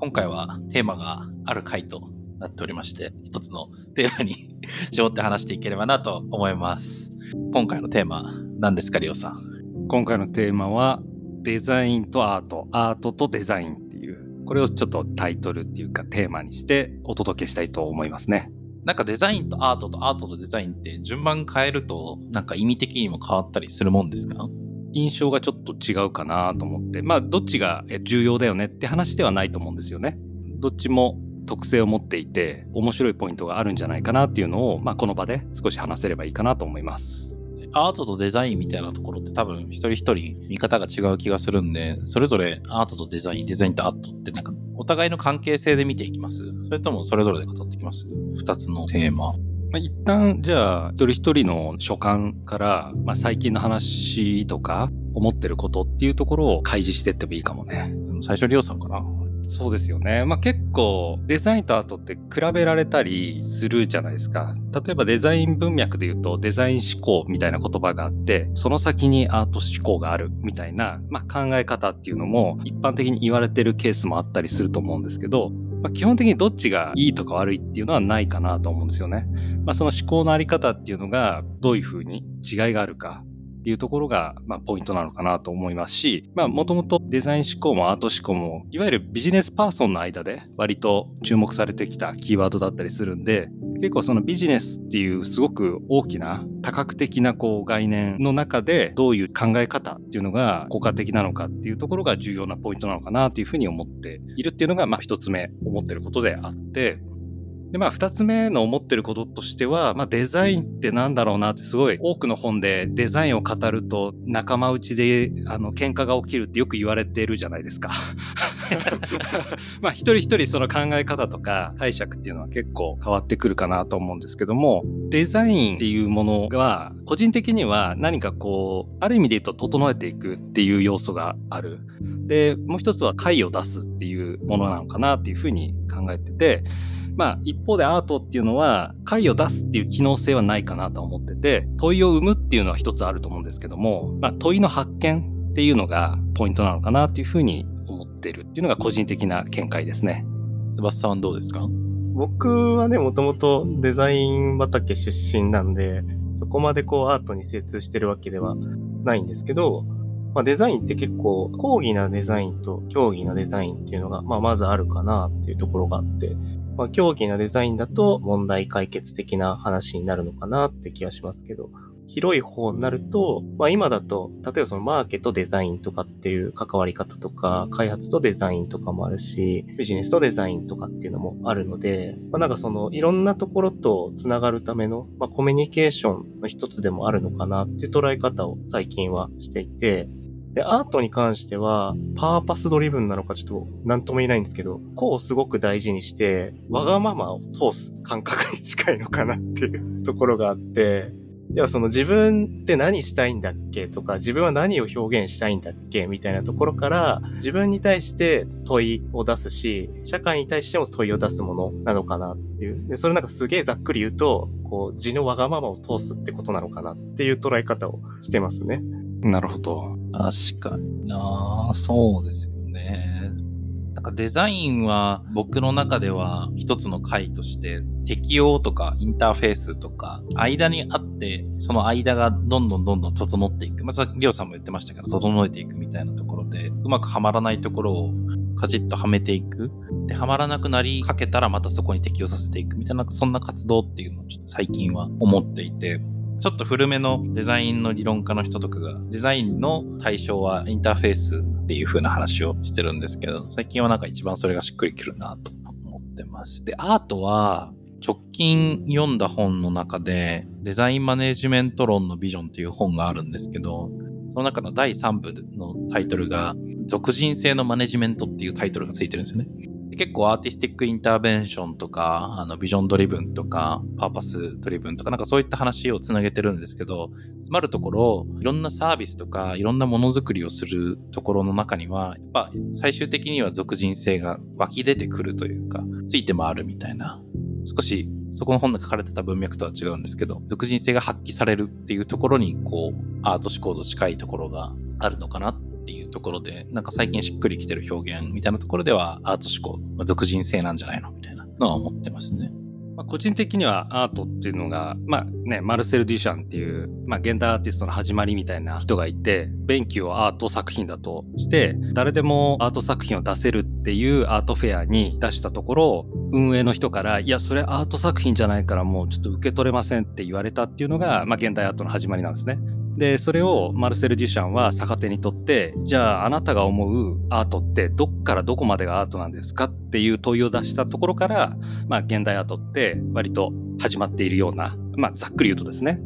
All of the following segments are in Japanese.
今回はテーマがある回となっておりまして、一つのテーマに 絞って話していければなと思います。今回のテーマ、何ですか、リオさん？今回のテーマは、デザインとアート、アートとデザインっていう、これをちょっとタイトルっていうかテーマにしてお届けしたいと思いますね。なんかデザインとアートとアートとデザインって順番変えるとなんか意味的にも変わったりするもんですか？印象がちょっと違うかなと思って、まあ、どっちが重要だよねって話ではないと思うんですよね。どっちも特性を持っていて、面白いポイントがあるんじゃないかなっていうのを、まあ、この場で少し話せればいいかなと思います。アートとデザインみたいなところって多分一人一人見方が違う気がするんで、それぞれアートとデザイン、デザインとアートってなんかお互いの関係性で見ていきますそれともそれぞれで語ってきます二つのテーマ。まあ、一旦じゃあ一人一人の所感から、まあ、最近の話とか思ってることっていうところを開示していってもいいかもね。最初リオさんかなそうですよね。まあ結構デザインとアートって比べられたりするじゃないですか。例えばデザイン文脈で言うとデザイン思考みたいな言葉があって、その先にアート思考があるみたいな、まあ、考え方っていうのも一般的に言われてるケースもあったりすると思うんですけど、まあ、基本的にどっちがいいとか悪いっていうのはないかなと思うんですよね。まあ、その思考のあり方っていうのがどういうふうに違いがあるかっていうところが、まあ、ポイントなのかなと思いますし、まあ、もともとデザイン思考もアート思考も、いわゆるビジネスパーソンの間で割と注目されてきたキーワードだったりするんで、結構そのビジネスっていうすごく大きな多角的なこう概念の中でどういう考え方っていうのが効果的なのかっていうところが重要なポイントなのかなというふうに思っているっていうのがまあ一つ目思ってることであって、で、まあ、二つ目の思ってることとしては、まあ、デザインってなんだろうなってすごい多くの本でデザインを語ると仲間内で、あの、喧嘩が起きるってよく言われてるじゃないですか。まあ、一人一人その考え方とか解釈っていうのは結構変わってくるかなと思うんですけども、デザインっていうものが、個人的には何かこう、ある意味で言うと整えていくっていう要素がある。で、もう一つは解を出すっていうものなのかなっていうふうに考えてて、まあ一方でアートっていうのは解を出すっていう機能性はないかなと思ってて問いを生むっていうのは一つあると思うんですけども、まあ、問いの発見っていうのがポイントなのかなっていうふうにってるっていうのが個人的な見解ですね。翼さんどうですか？僕はね、もともとデザイン畑出身なんで、そこまでこうアートに精通してるわけではないんですけど、まあ、デザインって結構講義なデザインと競技なデザインっていうのが、まあ、まずあるかなっていうところがあって、まあ、競技なデザインだと問題解決的な話になるのかなって気がしますけど、広い方になると、まあ今だと、例えばそのマーケとデザインとかっていう関わり方とか、開発とデザインとかもあるし、ビジネスとデザインとかっていうのもあるので、まあなんかそのいろんなところと繋がるための、まあコミュニケーションの一つでもあるのかなっていう捉え方を最近はしていて、で、アートに関しては、パーパスドリブンなのかちょっと何とも言えないんですけど、こうすごく大事にして、わがままを通す感覚に近いのかなっていうところがあって、ではその自分って何したいんだっけとか、自分は何を表現したいんだっけみたいなところから、自分に対して問いを出すし、社会に対しても問いを出すものなのかなっていう。で、それなんかすげえざっくり言うと、こう、字のわがままを通すってことなのかなっていう捉え方をしてますね。なるほど。確かになそうですよね。なんかデザインは僕の中では一つの回として適用とかインターフェースとか間にあってその間がどんどんどんどん整っていく。まあ、さっきリオさんも言ってましたけど整えていくみたいなところでうまくはまらないところをカチッとはめていく。で、はまらなくなりかけたらまたそこに適用させていくみたいなそんな活動っていうのをちょっと最近は思っていてちょっと古めのデザインの理論家の人とかが、デザインの対象はインターフェースっていう風な話をしてるんですけど、最近はなんか一番それがしっくりくるなと思ってます。で、アートは、直近読んだ本の中で、デザインマネジメント論のビジョンっていう本があるんですけど、その中の第3部のタイトルが、属人性のマネジメントっていうタイトルがついてるんですよね。結構 artistic intervention とか、あの vision driven とか、 purpose driven とか、なんかそういった話をつなげてるんですけど、つまるところ、いろんなサービスとか、いろんなものづくりをするところの中には、やっぱ最終的には属人性が湧き出てくるというか、ついて回るみたいな、少しそこの本で書かれてた文脈とは違うんですけど、属人性が発揮されるっていうところに、こう、アート思考と近いところがあるのかなってところで、なんか最近しっくりきてる表現みたいなところでは、アート思考、まあ、属人性なんじゃないのみたいなのは思ってますね。まあ、個人的にはアートっていうのが、まあね、マルセル・デュシャンっていう、まあ、現代アーティストの始まりみたいな人がいて、便器をアート作品だとして、誰でもアート作品を出せるっていうアートフェアに出したところ、運営の人から、いや、それアート作品じゃないからもうちょっと受け取れませんって言われたっていうのが、まあ、現代アートの始まりなんですね。で、それをマルセル・デュシャンは逆手にとって、じゃああなたが思うアートってどっからどこまでがアートなんですかっていう問いを出したところから、まあ現代アートって割と始まっているような、まあざっくり言うとですね。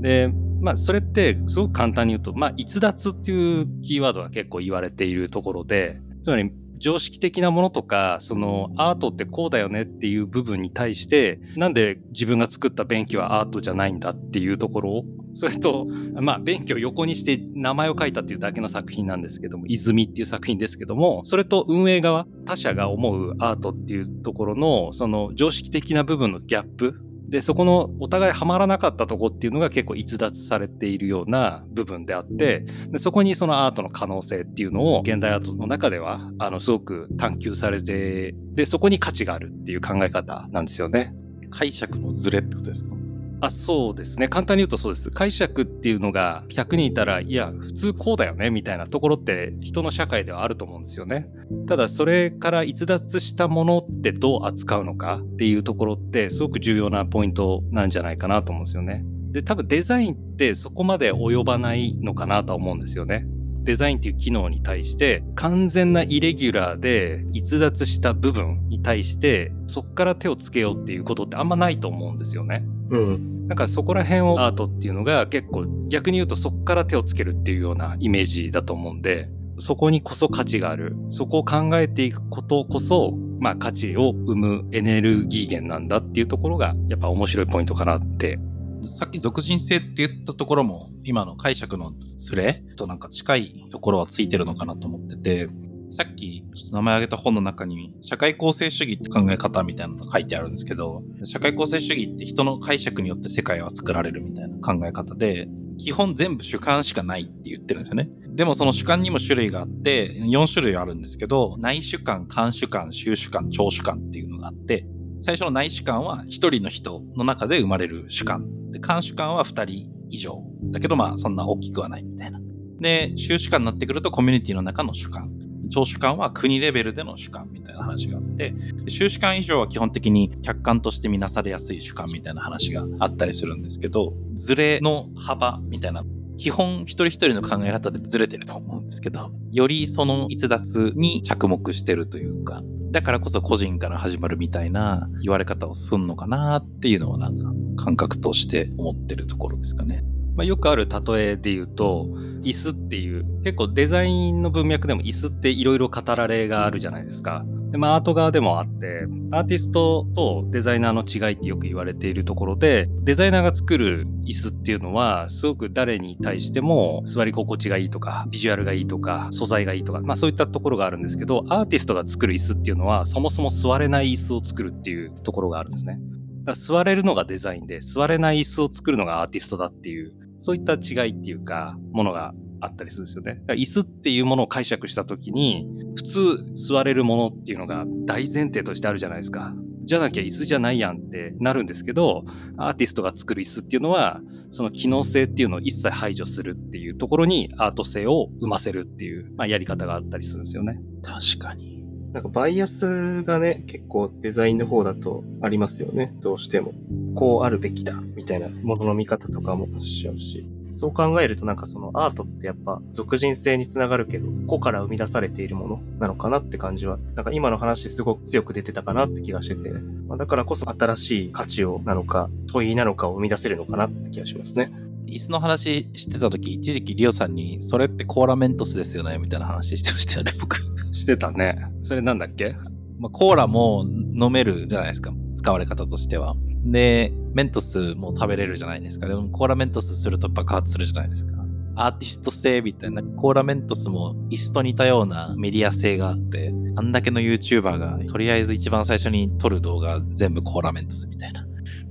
で、まあそれってすごく簡単に言うと、まあ逸脱っていうキーワードが結構言われているところで、つまり常識的なものとか、そのアートってこうだよねっていう部分に対して、なんで自分が作った便器はアートじゃないんだっていうところを、それと、まあ、便器を横にして名前を書いたっていうだけの作品なんですけども、泉っていう作品ですけども、それと運営側、他者が思うアートっていうところの、その常識的な部分のギャップ、で、そこのお互いハマらなかったとこっていうのが結構逸脱されているような部分であって、でそこにそのアートの可能性っていうのを現代アートの中では、あの、すごく探求されて、で、そこに価値があるっていう考え方なんですよね。解釈のズレってことですか？あそうですね。簡単に言うとそうです。解釈っていうのが100人いたらいや普通こうだよねみたいなところって人の社会ではあると思うんですよね。ただそれから逸脱したものってどう扱うのかっていうところってすごく重要なポイントなんじゃないかなと思うんですよね。で多分デザインってそこまで及ばないのかなとは思うんですよね。デザインっていう機能に対して完全なイレギュラーで逸脱した部分に対してそこから手をつけようっていうことってあんまないと思うんですよね。うん。なんかそこら辺をアートっていうのが結構逆に言うとそこから手をつけるっていうようなイメージだと思うんでそこにこそ価値がある。そこを考えていくことこそ、まあ価値を生むエネルギー源なんだっていうところがやっぱ面白いポイントかなってさっき属人性って言ったところも、今の解釈のズレとなんか近いところはついてるのかなと思ってて、さっきちょっと名前挙げた本の中に社会構成主義って考え方みたいなのが書いてあるんですけど、社会構成主義って人の解釈によって世界は作られるみたいな考え方で、基本全部主観しかないって言ってるんですよね。でもその主観にも種類があって、4種類あるんですけど、内主観、監主観、終主観、長主観っていうのがあって、最初の内主観は一人の人の中で生まれる主観。で、監主観は二人以上。だけどまあそんな大きくはないみたいな。で、終主観になってくるとコミュニティの中の主観。長主観は国レベルでの主観みたいな話があって、終主観以上は基本的に客観として見なされやすい主観みたいな話があったりするんですけど、ズレの幅みたいな基本一人一人の考え方でずれてると思うんですけど、よりその逸脱に着目してるというか、だからこそ個人から始まるみたいな言われ方をすんのかなっていうのはなんか感覚として思ってるところですかね。まあ、よくある例えで言うと、椅子っていう、結構デザインの文脈でも椅子っていろいろ語られがあるじゃないですか。で、まあ、アート側でもあって、アーティストとデザイナーの違いってよく言われているところで、デザイナーが作る椅子っていうのは、すごく誰に対しても座り心地がいいとか、ビジュアルがいいとか、素材がいいとか、まあそういったところがあるんですけど、アーティストが作る椅子っていうのは、そもそも座れない椅子を作るっていうところがあるんですね。だから座れるのがデザインで、座れない椅子を作るのがアーティストだっていう、そういった違いっていうか、ものがあったりするんですよね。椅子っていうものを解釈したときに、普通座れるものっていうのが大前提としてあるじゃないですか。じゃなきゃ椅子じゃないやんってなるんですけど、アーティストが作る椅子っていうのは、その機能性っていうのを一切排除するっていうところにアート性を生ませるっていう、まあ、やり方があったりするんですよね。確かに。なんかバイアスがね、結構デザインの方だとありますよね。どうしても。こうあるべきだ、みたいなものの見方とかもしちゃうし。そう考えるとなんかそのアートってやっぱ俗人性につながるけど、個から生み出されているものなのかなって感じは、なんか今の話すごく強く出てたかなって気がしてて、まあ、だからこそ新しい価値をなのか、問いなのかを生み出せるのかなって気がしますね。椅子の話してた時、一時期リオさんに、それってコーラメントスですよねみたいな話してましたよね、僕。してたね。それなんだっけ？まあ、コーラも飲めるじゃないですか。使われ方としては。で、メントスも食べれるじゃないですか。でもコーラメントスすると爆発するじゃないですか。アーティスト性みたいな、コーラメントスもイスと似たようなメディア性があって、あんだけの YouTuber がとりあえず一番最初に撮る動画全部コーラメントスみたいな。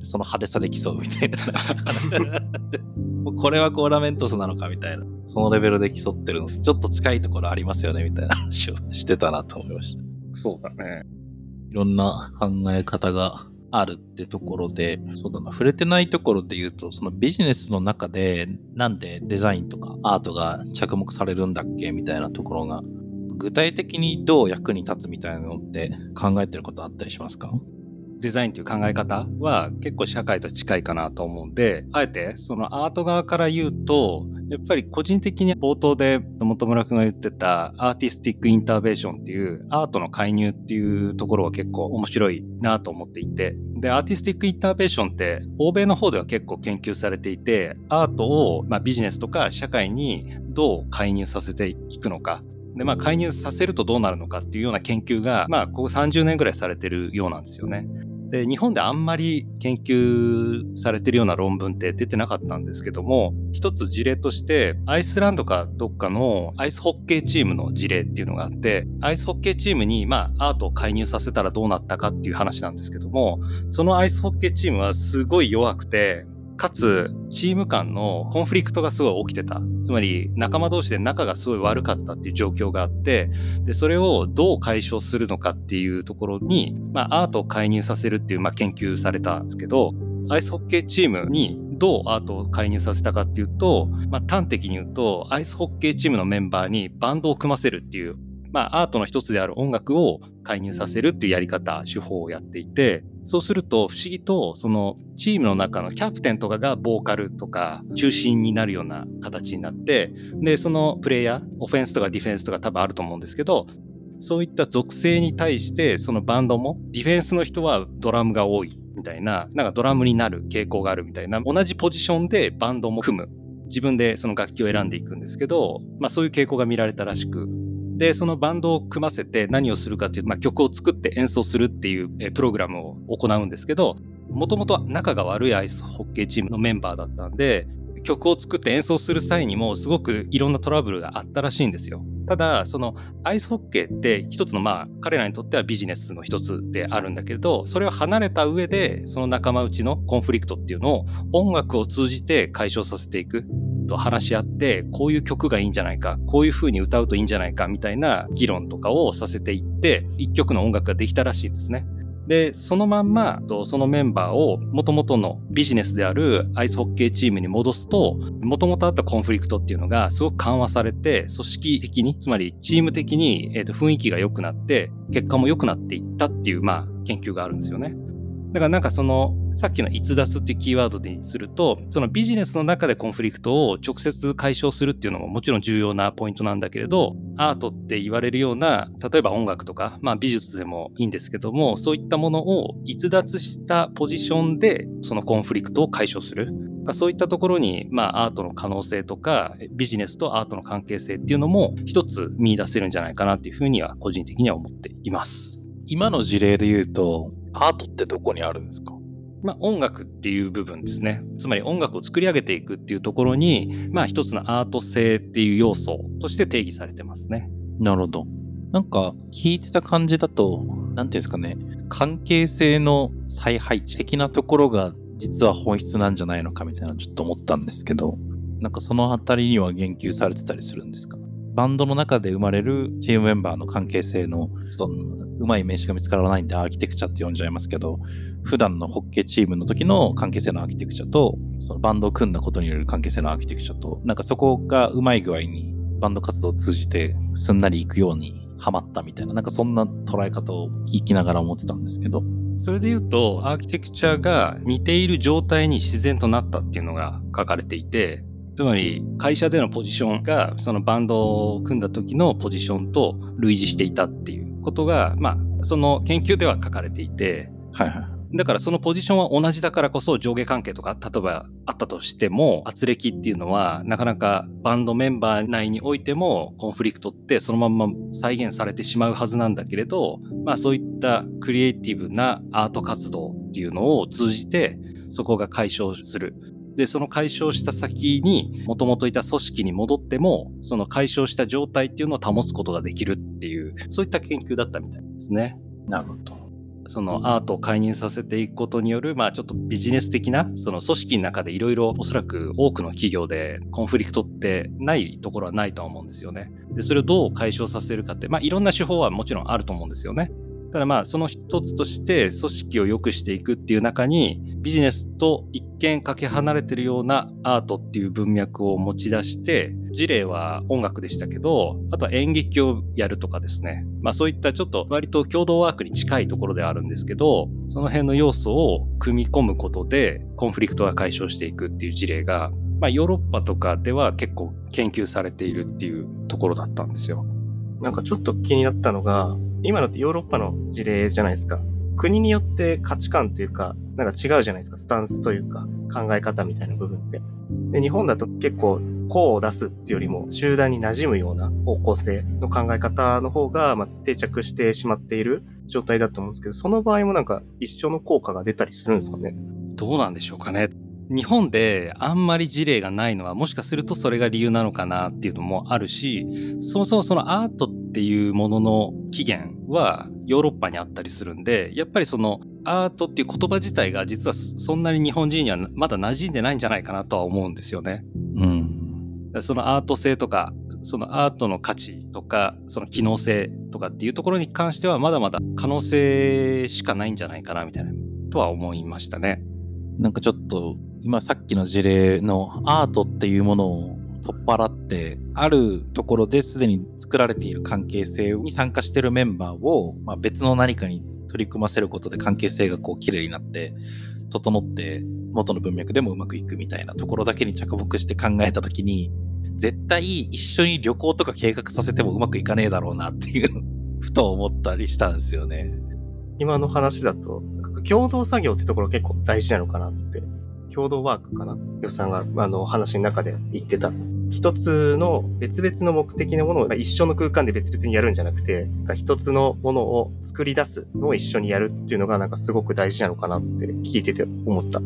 その派手さで競うみたいな。これはコーラメントスなのかみたいな。そのレベルで競ってるの。ちょっと近いところありますよねみたいな話をしてたなと思いました。そうだね。いろんな考え方があるってところで、そうだな、触れてないところで言うと、そのビジネスの中でなんでデザインとかアートが着目されるんだっけみたいなところが、具体的にどう役に立つみたいなのって考えてることあったりしますか？デザインという考え方は結構社会と近いかなと思うんで、あえてそのアート側から言うと、やっぱり個人的に冒頭で本村くんが言ってた artistic intervention っていうアートの介入っていうところは結構面白いなと思っていて、で、 artistic intervention って欧米の方では結構研究されていて、アートをまあビジネスとか社会にどう介入させていくのか、で、まあ、介入させるとどうなるのかっていうような研究が、まあ、ここ30年ぐらいされてるようなんですよね。で、日本であんまり研究されてるような論文って出てなかったんですけども、一つ事例として、アイスランドかどっかのアイスホッケーチームの事例っていうのがあって、アイスホッケーチームに、まあ、アートを介入させたらどうなったかっていう話なんですけども、そのアイスホッケーチームはすごい弱くて、かつ、チーム間のコンフリクトがすごい起きてた。つまり、仲間同士で仲がすごい悪かったっていう状況があって、で、それをどう解消するのかっていうところに、まあ、アートを介入させるっていう、まあ、研究されたんですけど、アイスホッケーチームにどうアートを介入させたかっていうと、まあ、端的に言うと、アイスホッケーチームのメンバーにバンドを組ませるっていう、まあ、アートの一つである音楽を介入させるっていうやり方、手法をやっていて、そうすると不思議とそのチームの中のキャプテンとかがボーカルとか中心になるような形になってでそのプレイヤーオフェンスとかディフェンスとか多分あると思うんですけどそういった属性に対してそのバンドもディフェンスの人はドラムが多いみたいななんかドラムになる傾向があるみたいな同じポジションでバンドも組む。自分でその楽器を選んでいくんですけど、まあ、そういう傾向が見られたらしく。で、そのバンドを組ませて何をするかというと、まあ、曲を作って演奏するっていうプログラムを行うんですけど、もともと仲が悪いアイスホッケーチームのメンバーだったんで、曲を作って演奏する際にもすごくいろんなトラブルがあったらしいんですよ。ただ、そのアイスホッケーって一つのまあ彼らにとってはビジネスの一つであるんだけれど、それを離れた上でその仲間内のコンフリクトっていうのを音楽を通じて解消させていく。と話し合って、こういう曲がいいんじゃないか、こういう風に歌うといいんじゃないか、みたいな議論とかをさせていって、一曲の音楽ができたらしいんですね。で、そのまんま、そのメンバーをもともとのビジネスであるアイスホッケーチームに戻すと、もともとあったコンフリクトっていうのがすごく緩和されて、組織的に、つまりチーム的に、えー、と雰囲気が良くなって、結果も良くなっていったっていう、まあ、研究があるんですよね。だからなんかそのさっきの逸脱っていうキーワードにするとそのビジネスの中でコンフリクトを直接解消するっていうのももちろん重要なポイントなんだけれどアートって言われるような例えば音楽とか、まあ、美術でもいいんですけどもそういったものを逸脱したポジションでそのコンフリクトを解消するそういったところに、まあ、アートの可能性とかビジネスとアートの関係性っていうのも一つ見出せるんじゃないかなっていうふうには個人的には思っています。今の事例で言うとアートってどこにあるんですか？まあ、音楽っていう部分ですね。つまり音楽を作り上げていくっていうところに、まあ一つのアート性っていう要素として定義されてますね。なるほど。なんか聞いてた感じだと、なんていうんですかね、関係性の再配置的なところが実は本質なんじゃないのかみたいなちょっと思ったんですけど、なんかそのあたりには言及されてたりするんですか？バンドの中で生まれるチームメンバーの関係性の、そのうまい名詞が見つからないんでアーキテクチャって呼んじゃいますけど、普段のホッケーチームの時の関係性のアーキテクチャと、そのバンドを組んだことによる関係性のアーキテクチャと、なんかそこがうまい具合にバンド活動を通じてすんなりいくようにハマったみたいな、なんかそんな捉え方を聞きながら思ってたんですけど。それで言うと、アーキテクチャが似ている状態に自然となったっていうのが書かれていて、つまり会社でのポジションがそのバンドを組んだ時のポジションと類似していたっていうことが、まあ、その研究では書かれていて、はいはい。だからそのポジションは同じだからこそ上下関係とか、例えばあったとしても、圧力っていうのはなかなかバンドメンバー内においてもコンフリクトってそのまんま再現されてしまうはずなんだけれど、まあそういったクリエイティブなアート活動っていうのを通じてそこが解消する。で、その解消した先に、もともといた組織に戻っても、その解消した状態っていうのを保つことができるっていう、そういった研究だったみたいですね。なるほど。そのアートを介入させていくことによる、まあちょっとビジネス的な、その組織の中でいろいろおそらく多くの企業でコンフリクトってないところはないとは思うんですよね。で、それをどう解消させるかって、まあいろんな手法はもちろんあると思うんですよね。ただまあその一つとして組織を良くしていくっていう中にビジネスと一見かけ離れてるようなアートっていう文脈を持ち出して事例は音楽でしたけどあとは演劇をやるとかですねまあそういったちょっと割と共同ワークに近いところではあるんですけどその辺の要素を組み込むことでコンフリクトが解消していくっていう事例がまあヨーロッパとかでは結構研究されているっていうところだったんですよ。なんかちょっと気になったのが、今のってヨーロッパの事例じゃないですか。国によって価値観というか、なんか違うじゃないですか。スタンスというか、考え方みたいな部分って。で、日本だと結構、こう出すっていうよりも、集団に馴染むような方向性の考え方の方が、まあ、定着してしまっている状態だと思うんですけど、その場合もなんか一緒の効果が出たりするんですかね？どうなんでしょうかね。日本であんまり事例がないのはもしかするとそれが理由なのかなっていうのもあるしそもそもそのアートっていうものの起源はヨーロッパにあったりするんでやっぱりそのアートっていう言葉自体が実はそんなに日本人にはまだ馴染んでないんじゃないかなとは思うんですよね。うん。そのアート性とかそのアートの価値とかその機能性とかっていうところに関してはまだまだ可能性しかないんじゃないかなみたいなとは思いましたね。なんかちょっと今さっきの事例のアートっていうものを取っ払ってあるところですでに作られている関係性に参加してるメンバーを、まあ、別の何かに取り組ませることで関係性がこう綺麗になって整って元の文脈でもうまくいくみたいなところだけに着目して考えた時に絶対一緒に旅行とか計画させてもうまくいかねえだろうなっていう ふと思ったりしたんですよね。今の話だと共同作業ってところ結構大事なのかなって共同ワークかなよさんが、あの、話の中で言ってた。一つの別々の目的のものを一緒の空間で別々にやるんじゃなくて、一つのものを作り出すのを一緒にやるっていうのがなんかすごく大事なのかなって聞いてて思った。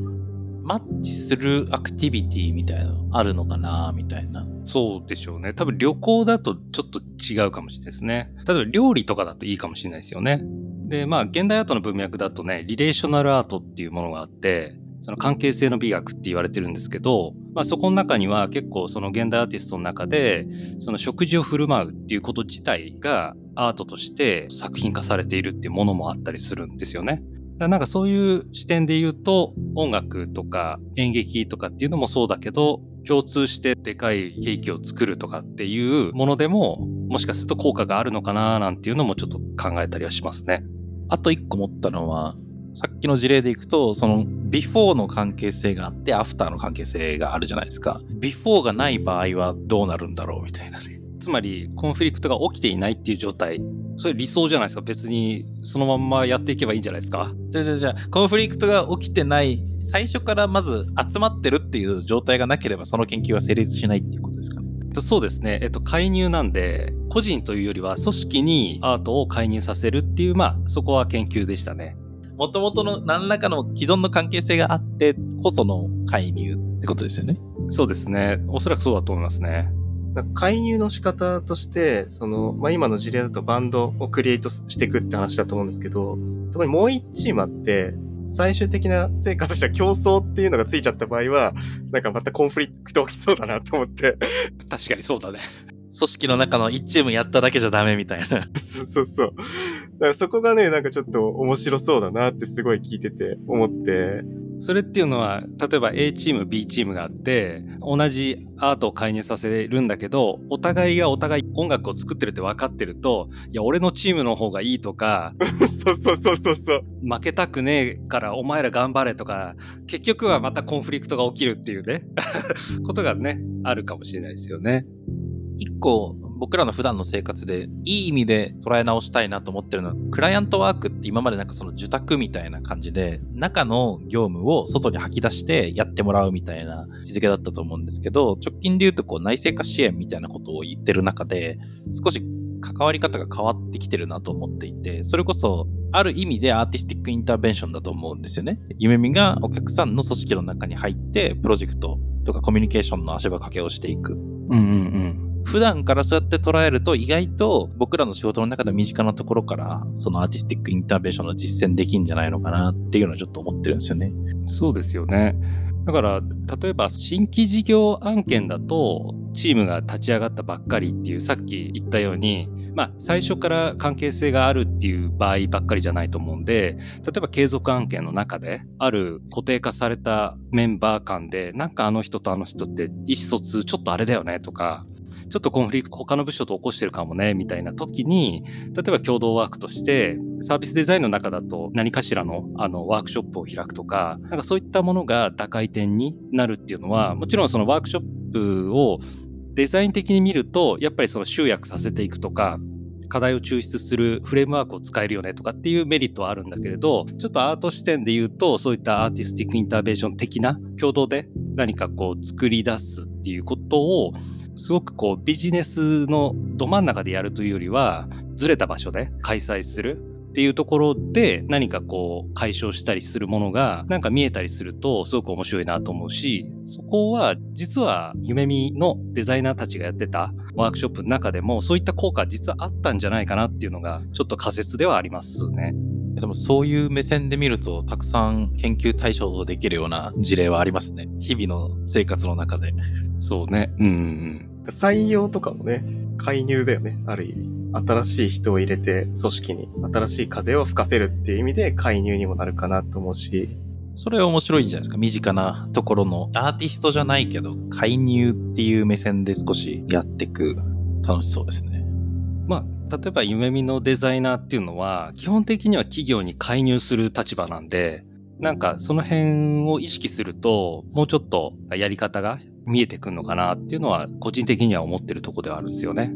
マッチするアクティビティみたいなのあるのかなみたいな。そうでしょうね。多分旅行だとちょっと違うかもしれないですね。例えば料理とかだといいかもしれないですよね。で、まあ現代アートの文脈だとね、リレーショナルアートっていうものがあって、その関係性の美学って言われてるんですけど、まあ、そこの中には結構その現代アーティストの中でその食事を振る舞うっていうこと自体がアートとして作品化されているっていうものもあったりするんですよね。だからなんかそういう視点で言うと音楽とか演劇とかっていうのもそうだけど共通してでかいケーキを作るとかっていうものでももしかすると効果があるのかななんていうのもちょっと考えたりはしますね。あと一個思ったのはさっきの事例でいくと、その、ビフォーの関係性があって、アフターの関係性があるじゃないですか。ビフォーがない場合はどうなるんだろうみたいなね。つまり、コンフリクトが起きていないっていう状態。それ理想じゃないですか。別に、そのまんまやっていけばいいんじゃないですか。じゃじゃじゃコンフリクトが起きてない、最初からまず集まってるっていう状態がなければ、その研究は成立しないっていうことですかね。そうですね。えっと、介入なんで、個人というよりは組織にアートを介入させるっていう、まあ、そこは研究でしたね。もともとの何らかの既存の関係性があってこその介入ってことですよね。そうですね。おそらくそうだと思いますね。介入の仕方として、その、まあ、今の事例だとバンドをクリエイトしていくって話だと思うんですけど、特にもう一チームあって、最終的な成果としては競争っていうのがついちゃった場合は、なんかまたコンフリクト起きそうだなと思って。確かにそうだね。組織の中の1チームやっただけじゃダメみたいな。そうそうそう。だからそこがね、なんかちょっと面白そうだなってすごい聞いてて思って。それっていうのは、例えば A チーム、B チームがあって、同じアートを介入させるんだけど、お互いがお互い音楽を作ってるって分かってると、いや、俺のチームの方がいいとか、そうそうそうそうそう。負けたくねえからお前ら頑張れとか、結局はまたコンフリクトが起きるっていうね、ことがね、あるかもしれないですよね。一個僕らの普段の生活でいい意味で捉え直したいなと思ってるのは、クライアントワークって今までなんかその受託みたいな感じで、中の業務を外に吐き出してやってもらうみたいな位置づけだったと思うんですけど、直近で言うとこう内製化支援みたいなことを言ってる中で、少し関わり方が変わってきてるなと思っていて、それこそある意味でアーティスティックインターベンションだと思うんですよね。夢見がお客さんの組織の中に入って、プロジェクトとかコミュニケーションの足場掛けをしていく。うんうんうん。普段からそうやって捉えると意外と僕らの仕事の中で身近なところからそのアーティスティックインターベンションの実践できんじゃないのかなっていうのはちょっと思ってるんですよね。そうですよね。だから、例えば新規事業案件だと、チームが立ち上がったばっかりっていう、さっき言ったように、まあ、最初から関係性があるっていう場合ばっかりじゃないと思うんで、例えば継続案件の中で、ある固定化されたメンバー間で、なんかあの人とあの人って意思疎通ちょっとあれだよねとか、ちょっとコンフリクト他の部署と起こしてるかもね、みたいな時に、例えば共同ワークとして、サービスデザインの中だと何かしらのあのワークショップを開くとか、なんかそういったものが打開点になるっていうのは、もちろんそのワークショップをデザイン的に見ると、やっぱりその集約させていくとか、課題を抽出するフレームワークを使えるよねとかっていうメリットはあるんだけれど、ちょっとアート視点で言うと、そういったアーティスティックインターベーション的な共同で何かこう作り出すっていうことを、すごくこうビジネスのど真ん中でやるというよりは、ずれた場所で開催するっていうところで何かこう解消したりするものがなんか見えたりするとすごく面白いなと思うし、そこは実は夢見のデザイナーたちがやってたワークショップの中でもそういった効果実はあったんじゃないかなっていうのがちょっと仮説ではありますね。でもそういう目線で見るとたくさん研究対象できるような事例はありますね。日々の生活の中で。そうね。うんうん。採用とかもね、介入だよね、ある意味。新しい人を入れて組織に新しい風を吹かせるっていう意味で介入にもなるかなと思うし、それは面白いじゃないですか。身近なところのアーティストじゃないけど介入っていう目線で少しやっていく楽しそうですね。まあ、例えば夢見のデザイナーっていうのは基本的には企業に介入する立場なんで、なんかその辺を意識するともうちょっとやり方が見えてくるのかなっていうのは個人的には思ってるとこではあるんですよね。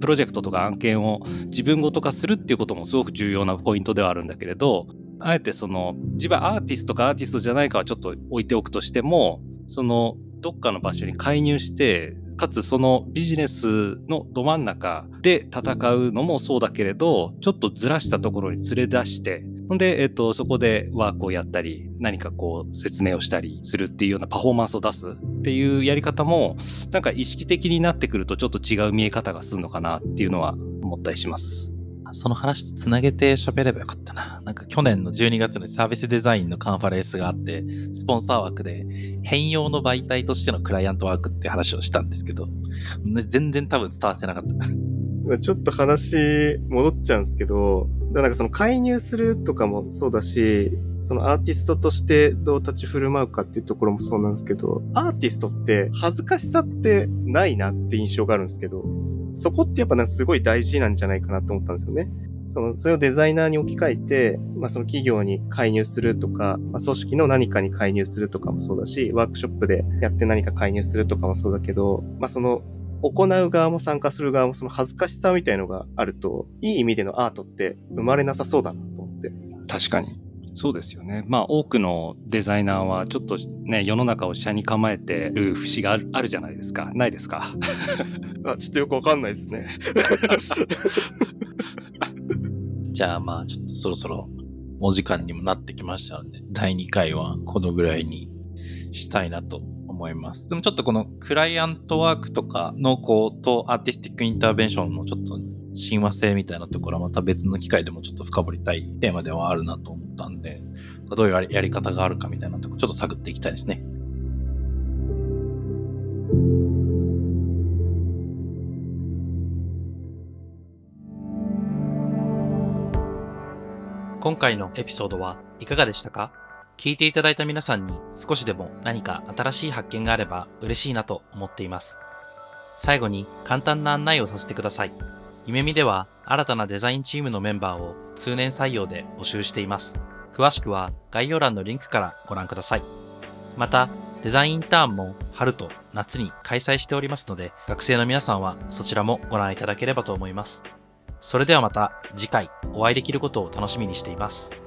プロジェクトとか案件を自分ごと化するっていうこともすごく重要なポイントではあるんだけれど、あえてその自分アーティストかアーティストじゃないかはちょっと置いておくとしても、そのどっかの場所に介入して、かつそのビジネスのど真ん中で戦うのもそうだけれど、ちょっとずらしたところに連れ出して、ほんで、えっと、そこでワークをやったり、何かこう説明をしたりするっていうようなパフォーマンスを出すっていうやり方も、なんか意識的になってくるとちょっと違う見え方がするのかなっていうのは思ったりします。その話とつなげて喋ればよかったな。なんか去年の12月にサービスデザインのカンファレンスがあって、スポンサー枠で変容の媒体としてのクライアントワークって話をしたんですけど、全然多分伝わってなかった。ちょっと話戻っちゃうんですけど、だからなんかその介入するとかもそうだし、そのアーティストとしてどう立ち振る舞うかっていうところもそうなんですけど、アーティストって恥ずかしさってないなって印象があるんですけど、そこってやっぱなすごい大事なんじゃないかなと思ったんですよね。その、それをデザイナーに置き換えて、まあその企業に介入するとか、まあ組織の何かに介入するとかもそうだし、ワークショップでやって何か介入するとかもそうだけど、まあその行う側も参加する側もその恥ずかしさみたいのがあると、いい意味でのアートって生まれなさそうだなと思って。確かに。そうですよね。まあ多くのデザイナーはちょっとね、世の中を車に構えてる節があるあるじゃないですか。ないですか？あ、ちょっとよくわかんないですね。じゃあまあちょっとそろそろお時間にもなってきましたので、第2回はこのぐらいにしたいなと思います。でもちょっとこのクライアントワークとかのこうとアーティスティックインターベンションのちょっと親和性みたいなところはまた別の機会でもちょっと深掘りたいテーマではあるなと思ったんで、どういうやり方があるかみたいなとこちょっと探っていきたいですね。今回のエピソードはいかがでしたか？聞いていただいた皆さんに少しでも何か新しい発見があれば嬉しいなと思っています。最後に簡単な案内をさせてください。夢見では新たなデザインチームのメンバーを通年採用で募集しています。詳しくは概要欄のリンクからご覧ください。また、デザインインターンも春と夏に開催しておりますので、学生の皆さんはそちらもご覧いただければと思います。それではまた次回お会いできることを楽しみにしています。